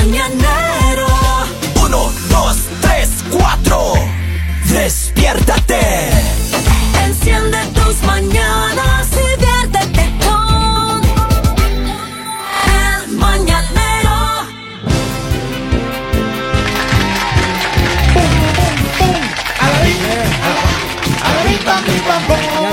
mañanero.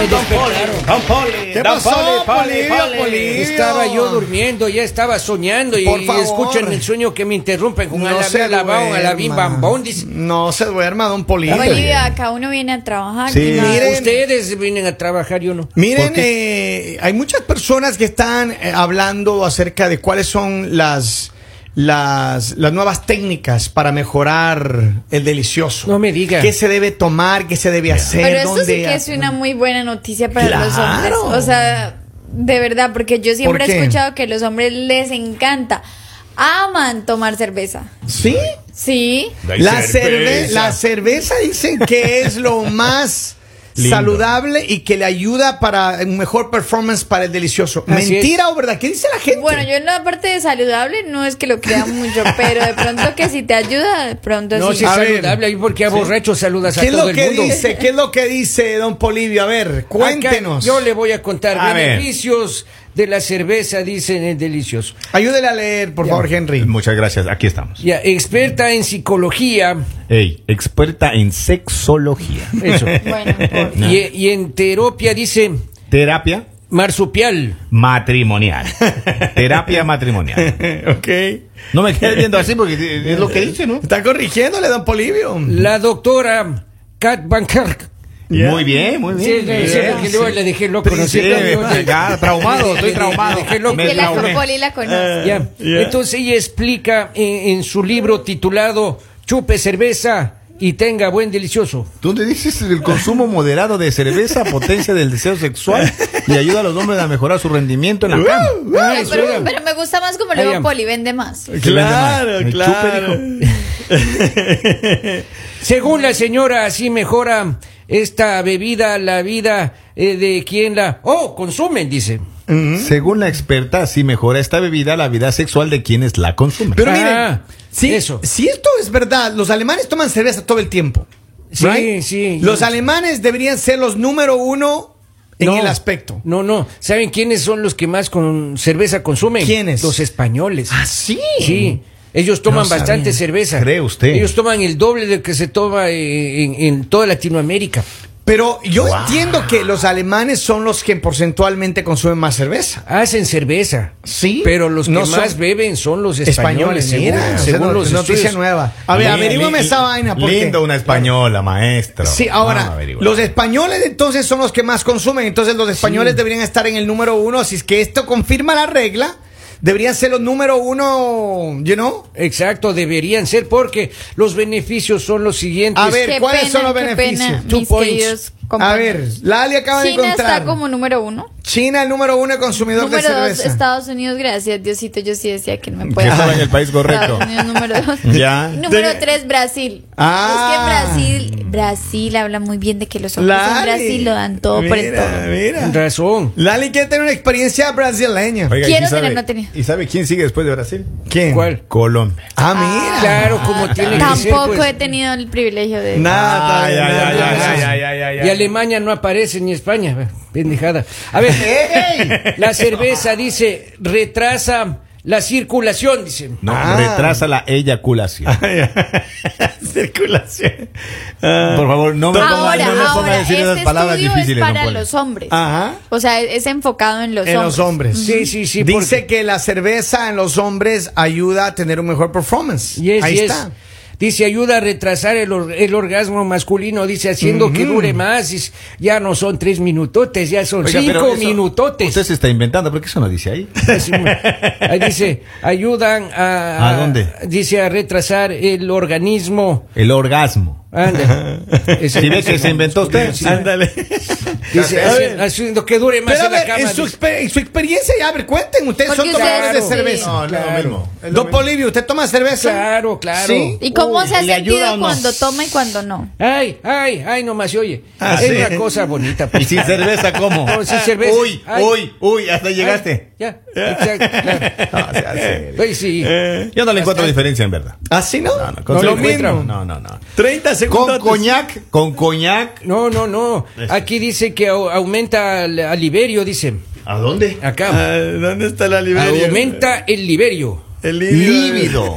Me despertaron. Don Poli, ¿Qué don pasó, Poli, Poli, Poli. Estaba yo durmiendo, ya estaba soñando y, Por y favor. escuchan el sueño que me interrumpen con No a la se baón, a la bim duerma. bam bom, dice. No se duerma, don. Oye, acá uno viene a trabajar. Sí. Miren. Ustedes vienen a trabajar, yo no. Miren, eh, hay muchas personas que están eh, hablando acerca de cuáles son las, las, las nuevas técnicas para mejorar el delicioso. No me diga. ¿Qué se debe tomar? ¿Qué se debe hacer? Pero esto sí ¿Dónde que es una muy buena noticia para los Claro. hombres. O sea, de verdad, porque yo siempre ¿Por he escuchado que a los hombres les encanta, aman tomar cerveza. ¿Sí? Sí. La, cerve- la cerveza dicen que es lo más Lindo. saludable y que le ayuda para un mejor performance para el delicioso. Así ¿Mentira o verdad? ¿Qué dice la gente? Bueno, yo en la parte de saludable no es que lo crea mucho, pero de pronto que si te ayuda, de pronto No, sí. si es A saludable, ahí porque a borracho saludas a ¿Qué es todo lo el que mundo. dice? ¿Qué es lo que dice don Polivio? A ver, cuéntenos. Acá yo le voy a contar A ver. De la cerveza, dicen el delicioso. Ayúdele a leer, por Ya. favor, Henry. Muchas gracias, aquí estamos. Ya, experta en psicología, Ey, experta en sexología. eso. Bueno, por- y, y en terapia dice Terapia marsupial. matrimonial. Terapia matrimonial. ok. No me quedes viendo así porque es lo que dice, ¿no? Está corrigiéndole, don Polivio. La doctora Kat Van Kerk. Muy bien, muy Sí, bien. sí, sí, porque luego le dejé loco. ¿no Sí, ya, traumado, estoy traumado. le dejé loco. Me la traumé. Poli la conoce. Ya. Entonces ella explica en, en su libro titulado Chupe cerveza y tenga buen delicioso. ¿Dónde dices el consumo moderado de cerveza potencia del deseo sexual y ayuda a los hombres a mejorar su rendimiento en la cama? Ah, Ay, eso pero, pero me gusta más como va. Poli, vende más. Claro, El claro. Según la señora, así mejora esta bebida la vida eh, de quien la... Oh, consumen, dice. Según la experta, sí mejora esta bebida la vida sexual de quienes la consumen. Pero Ah, miren, si, eso. si esto es verdad, los alemanes toman cerveza todo el tiempo. Sí, right? sí. Los alemanes deberían ser los número uno en No, el aspecto. No, no. ¿Saben quiénes son los que más con cerveza consumen? ¿Quiénes? Los españoles. ¿Ah, sí? Sí. Ellos toman No bastante cerveza. ¿Cree usted? Ellos toman el doble de que se toma en, en toda Latinoamérica. Pero yo Wow. entiendo que los alemanes son los que porcentualmente consumen más cerveza. Hacen cerveza. Sí. Pero los que No más beben son los españoles. Españoles, según- mira, según, los no- noticia estudios. nueva. A ver, averígame esa vaina. porque- Lindo una española, maestro. Sí, ahora, los españoles entonces son los que más consumen, entonces los españoles deberían estar en el número uno, si es que esto confirma la regla, deberían ser los número uno, you know? Exacto, deberían ser porque los beneficios son los siguientes. A ver, Qué ¿cuáles pena, son los beneficios? pena, Two points. A ver, Lali acaba de China encontrar. está como número uno. China el número uno consumidor Número de dos, cerveza. Estados Unidos, gracias Diosito, yo sí decía que no me Que puede. estaba en el país correcto. Estados Unidos número dos. Ya. Número De- tres, Brasil. Ah. Es que Brasil, Brasil habla muy bien de que los hombres en Lali. Brasil lo dan todo por el todo. Mira. Razón. Lali quiere tener una experiencia brasileña. Oiga, Quiero ¿y sabe- tener, no tenía. ¿Y sabe quién sigue después de Brasil? ¿Quién? ¿Cuál? Colombia. Ah, mira. Claro, como tiene que ser. Tampoco pues. he tenido el privilegio de. Nada, ay, ay, ay, ay, Y. Alemania no aparece ni España. Pendejada. A ver, la cerveza dice retrasa la circulación, dice. No, Ah. retrasa la eyaculación. Circulación. Ah. Por favor, no me ponga, no me ponga a ahora, decir este esas palabras estudio difíciles. es para los hombres. Ajá. O sea, es enfocado en los En hombres. los hombres. Sí, sí, sí. Dice porque- que la cerveza en los hombres ayuda a tener un mejor performance. Yes, Ahí yes. está. Dice, ayuda a retrasar el, or- el orgasmo masculino, dice, haciendo que dure más. Dice, ya no son tres minutotes, ya son Oiga, cinco eso- minutotes. Usted se está inventando, porque eso no dice ahí. Ahí dice, ayudan a, ¿A dónde? Dice, a retrasar el organismo. El orgasmo. Anda. Ese- Si ve que se inventó usted. Sí. Ándale. Dice, A haci- ver. haciendo que dure más Pero a en la ver, cama. en su, dice. exper- en su experiencia, ya, a ver, cuenten, ustedes son tomadores de sí. cerveza. No, no lo Claro. mismo. Es lo Don. Polivio, ¿usted toma cerveza? Claro, claro. Sí. ¿Y cómo Uy, se ha ¿le ayuda sentido no? cuando toma y cuando no? Ay, ay, ay, nomás se oye. Ah, es sí. una cosa bonita. ¿Y sin cerveza cómo? No, sin cerveza. Uy, Ay. uy, uy, hasta llegaste. Ay, ya, exacto. claro. No. Ay, sí. Yo no le encuentro diferencia en verdad. ¿Así no? No, no, con No, lo encuentro. mismo. No, no, no. 30 Con segundos. coñac, con coñac. No, no, no. Aquí dice que au- aumenta al, al liberio, dice. ¿A dónde? Acá. Ah, ¿Dónde está la librería? Aumenta el liberio. El líbido. Lívido.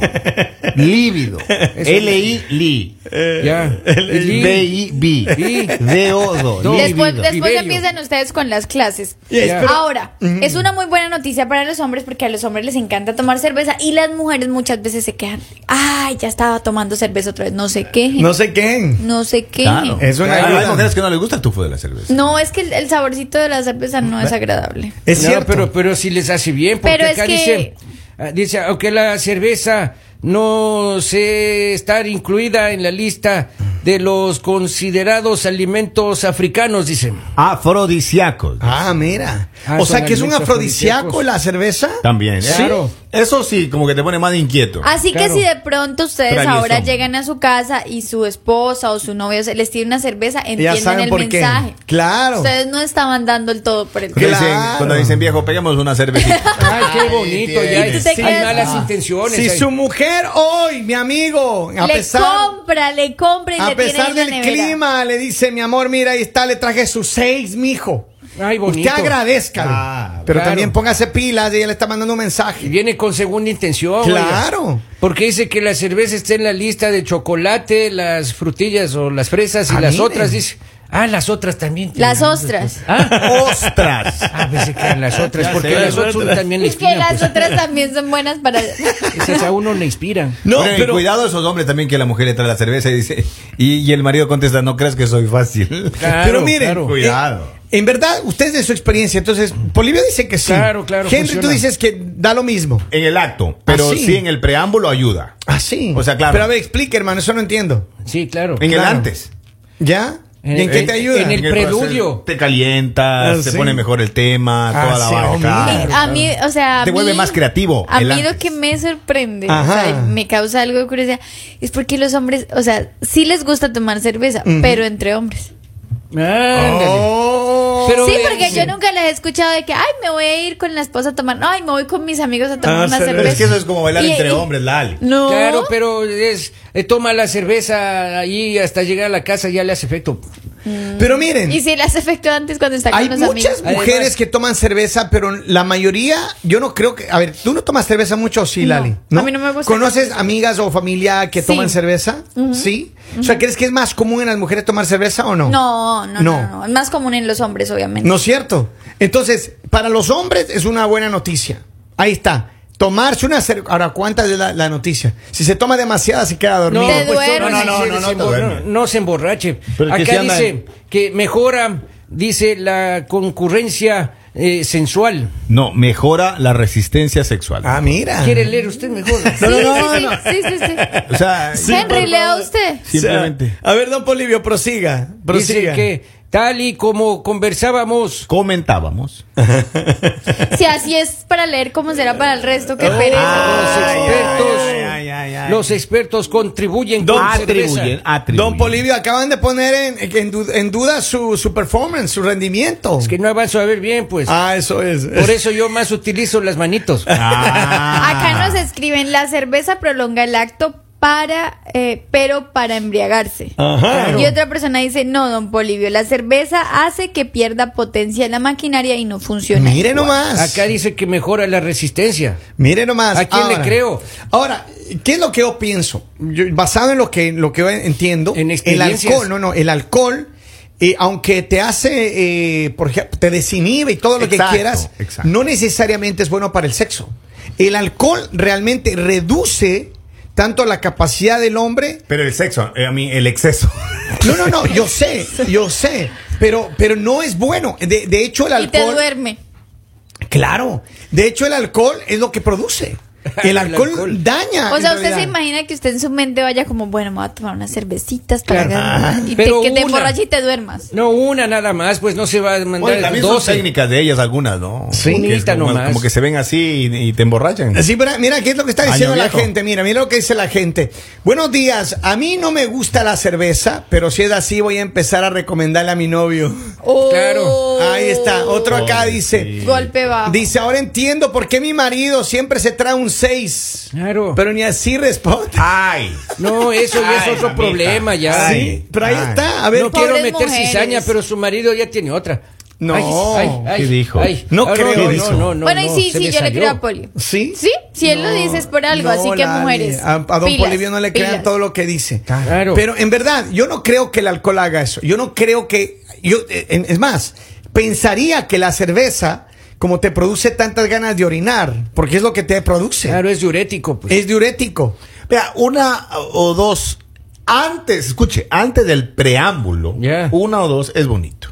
Lívido. L-I, li. Ya. B-I-B. No. Después, Lívido. después empiezan ustedes con las clases. Yes, Ya. pero- Ahora, es una muy buena noticia para los hombres porque a los hombres les encanta tomar cerveza y las mujeres muchas veces se quejan. Ay, ya estaba tomando cerveza otra vez. No sé qué. No sé qué. No sé qué. Claro. Es una Hay- mujeres que no les gusta el tufo de la cerveza. No, es que el, el saborcito de la cerveza no es agradable. Es No, cierto. pero, pero si les hace bien, porque acá que- dice, ah, dice, aunque la cerveza no se estar incluida en la lista de los considerados alimentos africanos, dice. Afrodisíacos. Ah, mira. Ah, o sea que es un afrodisíaco la cerveza. También. Claro. Sí. Eso sí, como que te pone más inquieto. Así Claro. que si de pronto ustedes Traviesón. ahora llegan a su casa y su esposa o su novio se les tiene una cerveza, entienden saben el por mensaje. qué. Claro. Ustedes no estaban dando el todo por el Cuando, Claro. dicen, cuando dicen viejo, peguemos una cervecita. Ay, qué bonito, ya. Te Hay malas Ah. intenciones. Si su mujer hoy, mi amigo, a le pesar, compra, le compra y a tiene pesar del nevera. clima, le dice, mi amor, mira, ahí está, le traje sus seis, mijo. Ay, bonito. Usted agradezca. Ah, pero claro. también póngase pilas, ella le está mandando un Y mensaje. viene con segunda intención. Claro. oiga. Porque dice que la cerveza está en la lista de chocolate, las frutillas o las fresas y las miren. otras, dice. Ah, las otras también. Las ostras. Ah, ¡Ostras! ah, pensé que eran las otras, Ya porque sé, las las otras también le Es que las pues. otras también son buenas para... Esas a uno le inspiran. No, pero cuidado esos hombres también que la mujer le trae la cerveza y dice y, y el marido contesta no creas que soy fácil Claro, pero miren, claro. Cuidado. eh, en verdad, ustedes de su experiencia, entonces, Polivio dice que sí. Claro, claro, Henry, tú dices que da lo mismo. en el acto pero Ah, sí. sí en el preámbulo ayuda Ah, sí. O sea, claro. Pero a ver, explique, hermano, eso no entiendo. Sí, claro. en el antes ¿Ya? ¿Y en qué te ayuda? en el preludio. te calientas Ah, te sí. pone mejor el tema Ah, toda la sí, claro. A mí, o sea, a Te mí- vuelve más creativo, A mí lo que me sorprende, o sea, me causa algo de curiosidad, es porque los hombres, o sea, sí les gusta tomar cerveza, pero entre hombres. Ándale. Pero, sí, porque sí. yo nunca les he escuchado de que, ay, me voy a ir con la esposa a tomar, no, ay, me voy con mis amigos a tomar Ah, una cerveza. es que eso es como bailar Y- entre y- hombres Lali No. Claro, pero es eh, toma la cerveza ahí hasta llegar a la casa ya le hace efecto. Pero miren, Y si le hace efecto antes cuando está hay con los muchas amigos. mujeres Además- que toman cerveza, pero la mayoría, yo no creo que. A ver, ¿tú no tomas cerveza mucho o sí, No, Lali? a mí no me gusta ¿Conoces amigas o familia que Sí. toman cerveza? Sí. O sea, ¿crees que es más común en las mujeres tomar cerveza o no? No, no, no, No. no, no. Es más común en los hombres, obviamente. No es cierto. Entonces, para los hombres es una buena noticia. Ahí está. Tomarse una cerveza. Ahora, ¿cuánta es la, la noticia? Si se toma demasiada, se queda dormido. Te pues, duermes. no, no, No, no, se no, no no, no se emborrache. Pero que Acá anda dice en- que mejora, dice la concurrencia eh, sensual. no mejora la resistencia sexual Ah, mira. ¿Quiere leer usted mejor? Sí, No, no, sí, no, sí, no. sí, sí, sí. o sea Henry, lea usted. simplemente O sea, a ver, don Polivio, prosiga. Dice Prosiga. que tal y como conversábamos, comentábamos Si así es para leer, ¿cómo será para el resto? Qué los pereza. expertos, ay, ay, ay, ay. los expertos contribuyen Don- con atribuyen Don Polivio, acaban de poner en, en du- en duda su, su performance, su rendimiento. Es que no avanzo a ver bien, pues. Ah, eso es. Por eso yo más utilizo las manitos. Ah. Acá nos escriben, la cerveza prolonga el acto para, eh, pero para embriagarse. Ajá. Y otra persona dice, no, don Polivio, la cerveza hace que pierda potencia la maquinaria y no funciona. Mire igual". nomás. Acá dice que mejora la resistencia. Mire nomás. ¿A quién le creo? Ahora, ¿qué es lo que yo pienso? Yo- basado en lo que, lo que yo entiendo, En el alcohol, no, no, el alcohol, eh, aunque te hace, eh, por ejemplo, te desinhibe y todo lo Exacto, que quieras, exacto. no necesariamente es bueno para el sexo. El alcohol realmente reduce tanto la capacidad del hombre pero el sexo eh, a mí el exceso No, no, no, yo sé, yo sé, pero, pero no es bueno. De, de hecho, el Y te alcohol. duerme. Claro, de hecho, el alcohol es lo que produce. El El alcohol, alcohol. daña. O sea, usted realidad. se imagina que usted en su mente vaya como, bueno, me voy a tomar unas cervecitas para Claro. que, y te, que te y te duermas. No, una nada más, pues no se va a mandar Bueno, también son 12. técnicas de ellas algunas, ¿no? Sí. Como es nomás. como que se ven así y, y te emborrachan. Sí, pero mira, ¿qué es lo que está diciendo la gente? Mira, mira lo que dice la gente. Buenos días, a mí no me gusta la cerveza, pero si es así voy a empezar a recomendarle a mi novio. Oh, Claro. Ahí está, otro acá dice, sí. Golpe bajo. dice, ahora entiendo por qué mi marido siempre se trae un 6. Claro. Pero ni así responde. Ay. No, eso ya es Ay, otro mamita. problema ya. Ay. Sí, pero ahí Ay. está. A ver, no Pobres quiero meter mujeres. cizaña, pero su marido ya tiene otra. No. ¿Qué dijo? No Ah, creo no. No, no, no, bueno, y sí, sí, yo le creo a Poli. ¿Sí? Sí, si él lo dice es por algo, No, así que mujeres. A, a don pilas, Polivio no le crean pilas. todo lo que dice. Claro. Pero en verdad, yo no creo que el alcohol haga eso. Yo no creo que. Yo, eh, es más, pensaría que la cerveza, como te produce tantas ganas de orinar, porque es lo que te produce, Claro, es diurético, pues. es diurético. Vea, una o dos antes, escuche, antes del preámbulo, una o dos es bonito.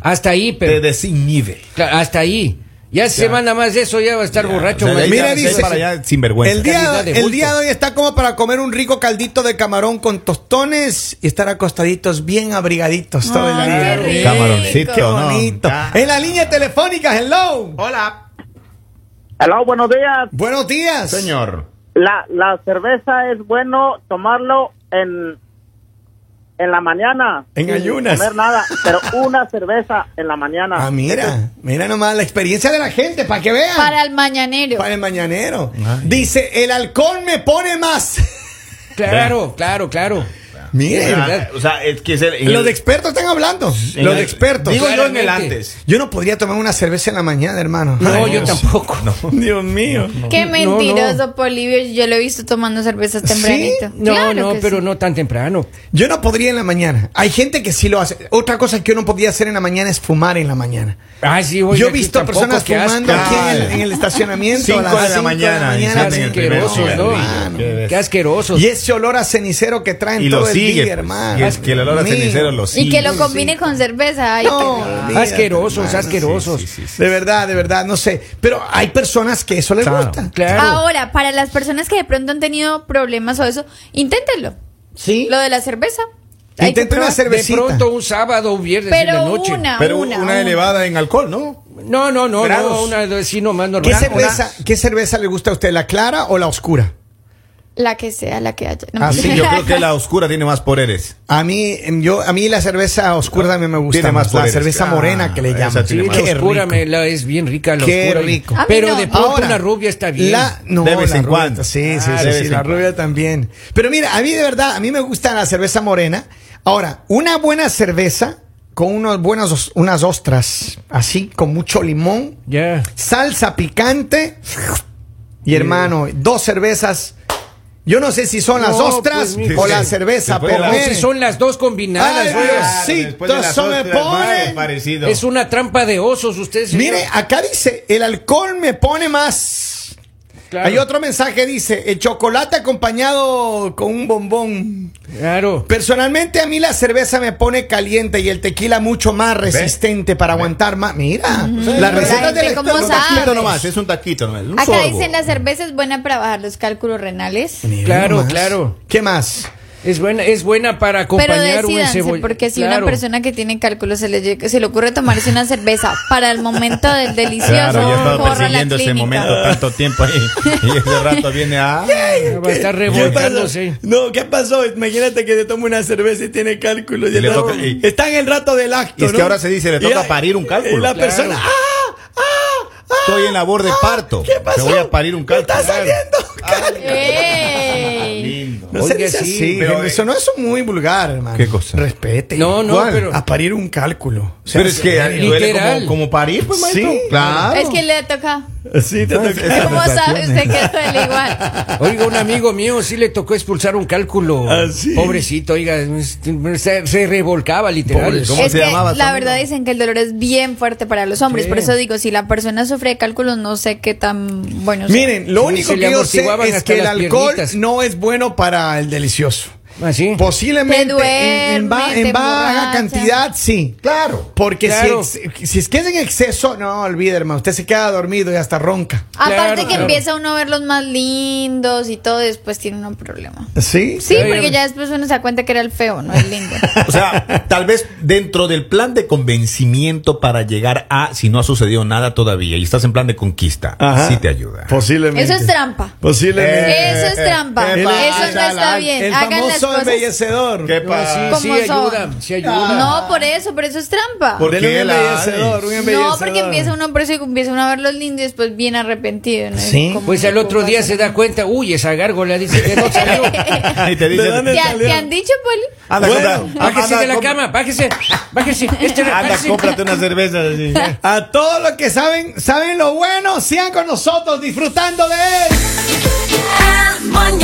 Hasta ahí, Te pero desinhibe. Claro, hasta ahí. Ya se manda más de eso, ya va a estar borracho. O sea, Mira, ya- dice- para allá sin vergüenza. El día, el día de hoy está como para comer un rico caldito de camarón con tostones y estar acostaditos bien abrigaditos todo el día. Camaroncito, Qué ¿no? bonito. Ah. En la línea telefónica, hello. Hola. Hello, buenos días. Buenos días. Señor. La, la cerveza es bueno tomarlo en, en la mañana. En sin ayunas. comer nada, pero una cerveza en la mañana. Ah, mira, mira nomás la experiencia de la gente, para que vean. Para el mañanero. Para el mañanero. Dice, el alcohol me pone más. Claro, claro, claro. Miren, Ah, o sea, es que es el- los el- de expertos están hablando. Los el- de expertos. Digo yo en el antes. Yo no podría tomar una cerveza en la mañana, hermano. No, Ay, yo tampoco. Dios mío. Qué No, mentiroso, no. Polivio. Yo lo he visto tomando cervezas ¿Sí? tempranito. No, Claro no, pero sí. no tan temprano. Yo no podría en la mañana. Hay gente que sí lo hace. Otra cosa que yo no podría hacer en la mañana es fumar en la mañana. Sí, oiga, yo he visto tampoco, personas asco. fumando aquí en el, Ay. en el estacionamiento Cinco a las de la cinco mañana, Qué asquerosos, ¿no? Qué asquerosos. Y ese olor a cenicero que traen Y todo el sigue. día, pues. hermano. Y es que el olor a Mío. cenicero lo sigue. Y que lo combine con cerveza. Ay, No, qué Asquerosos, hermano. asquerosos. Sí, sí, sí. De verdad, de verdad, no sé. Pero hay personas que eso les Claro. gusta. Claro. Ahora, para las personas que de pronto han tenido problemas o eso, inténtenlo. Sí. Lo de la cerveza. Intenten una probar. de cervecita. pronto un sábado o un viernes en la Pero noche. una, Pero una, una, una. elevada en alcohol, ¿no? No, no, no, Grados. no, una de- sí nomás ¿Qué normal. cerveza, ¿Qué cerveza le gusta a usted, la clara o la oscura? La que sea, la que haya. No, Ah, Sí, yo creo que la oscura tiene más poderes. A mí, em, yo, a mí la cerveza oscura también me gusta Tiene más. más la poderes. cerveza Ah, morena que le llaman. Sí, la oscura me la es bien rica la Qué oscura. rico. Pero no. de pronto Ahora, una rubia está bien. La, no, De vez la en rubia, cuando. Sí, sí, Ah, sí, sí, la rubia también. Pero mira, a mí de verdad, a mí me gusta la cerveza morena. Ahora, una buena cerveza con unos buenos, unas ostras, así, con mucho limón, Ya. salsa picante y hermano, dos cervezas. Yo no sé si son las ostras pues, mijo, o la cerveza, pero si son las dos combinadas, Ay, oiga. sí, después de las eso me ostras, pone. más parecido. Es una trampa de osos, ustedes. Mire, acá dice, el alcohol me pone más. Claro. Hay otro mensaje, dice, el chocolate acompañado con un bombón. Claro. Personalmente a mí la cerveza me pone caliente y el tequila mucho más resistente para aguantar más. Mira, la La receta gente del experto- sabe. taquito nomás, es un taquito nomás. Un Acá sorbo. dicen la cerveza es buena para bajar los cálculos renales. Mira Claro, nomás. claro. ¿Qué más? Es buena, es buena para Pero acompañar un decídanse, cebolla. porque si Claro. una persona que tiene cálculos se le, llega- se le ocurre tomarse una cerveza para el momento del delicioso, Claro, yo he estado persiguiendo ese momento tanto tiempo ahí. Y ese rato viene a. Va a estar revolcándose. No, ¿qué pasó? Imagínate que te toma una cerveza y tiene cálculos. Y le toca- y- está en el rato del acto. Y es que ¿no? ahora se dice, le Y toca parir un cálculo. y La Claro. persona, ¡ah! ¡ah! ¡ah! Estoy en labor de parto. ¿Qué pasó? Te voy a parir un cálculo. está saliendo cálculo. No se dice sí, así, pero, gente, eh, eso no es muy vulgar, hermano. ¿Qué cosa? Respete. No, no, ¿Cuál? pero- A parir un cálculo. O sea, Pero es que duele como, como parir, pues, maestro. Sí. claro. Es que le toca. Sí, te Pues, ¿Cómo sabe usted que duele igual? Oiga, un amigo mío sí le tocó expulsar un cálculo. ¿Ah, sí? Pobrecito, oiga, se, se revolcaba literal. ¿Cómo es se que llamaba la amigo? verdad dicen que el dolor es bien fuerte para los hombres. Sí. Por eso digo, si la persona sufre de cálculos, no sé qué tan bueno sea. Miren, lo único que yo sé es que el alcohol piernitas. no es bueno para el delicioso. ¿Ah, sí? Posiblemente en, en ba- en baja cantidad, sí. Claro. Porque Claro. Si, si es que es en exceso, no, olvide, hermano. Usted se queda dormido y hasta ronca. Aparte Claro, que claro. empieza uno a ver los más lindos y todo, después tiene un problema. ¿Sí? Sí, Claro, porque ya- después uno se da cuenta que era el feo, no el lindo. O sea, tal vez dentro del plan de convencimiento para llegar a, si no ha sucedido nada todavía y estás en plan de conquista, Ajá. sí te ayuda. Posiblemente. Eso es trampa. Posiblemente. Eso es trampa. ¿Qué Eso no está bien. El Hagan las cosas. embellecedor. ¿Qué pasa? sí, ¿Cómo sí son? ayuda, sí ayuda. No, por eso, por eso es trampa. ¿Por qué un embellecedor, un embellecedor. No, porque empieza uno por eso empieza uno a verlos lindos y después bien arrepentido. ¿no? Sí. Pues al otro día se da cuenta, uy, esa gárgola dice que no salió. Y te dice, ¿De dónde ¿Te, te han dicho, Poli? anda, Bueno, Bájese anda, de la cama, bájese, bájese. Este, Anda, bájese. cómprate una cerveza. así. A todos los que saben, saben lo bueno, sigan con nosotros disfrutando de él. El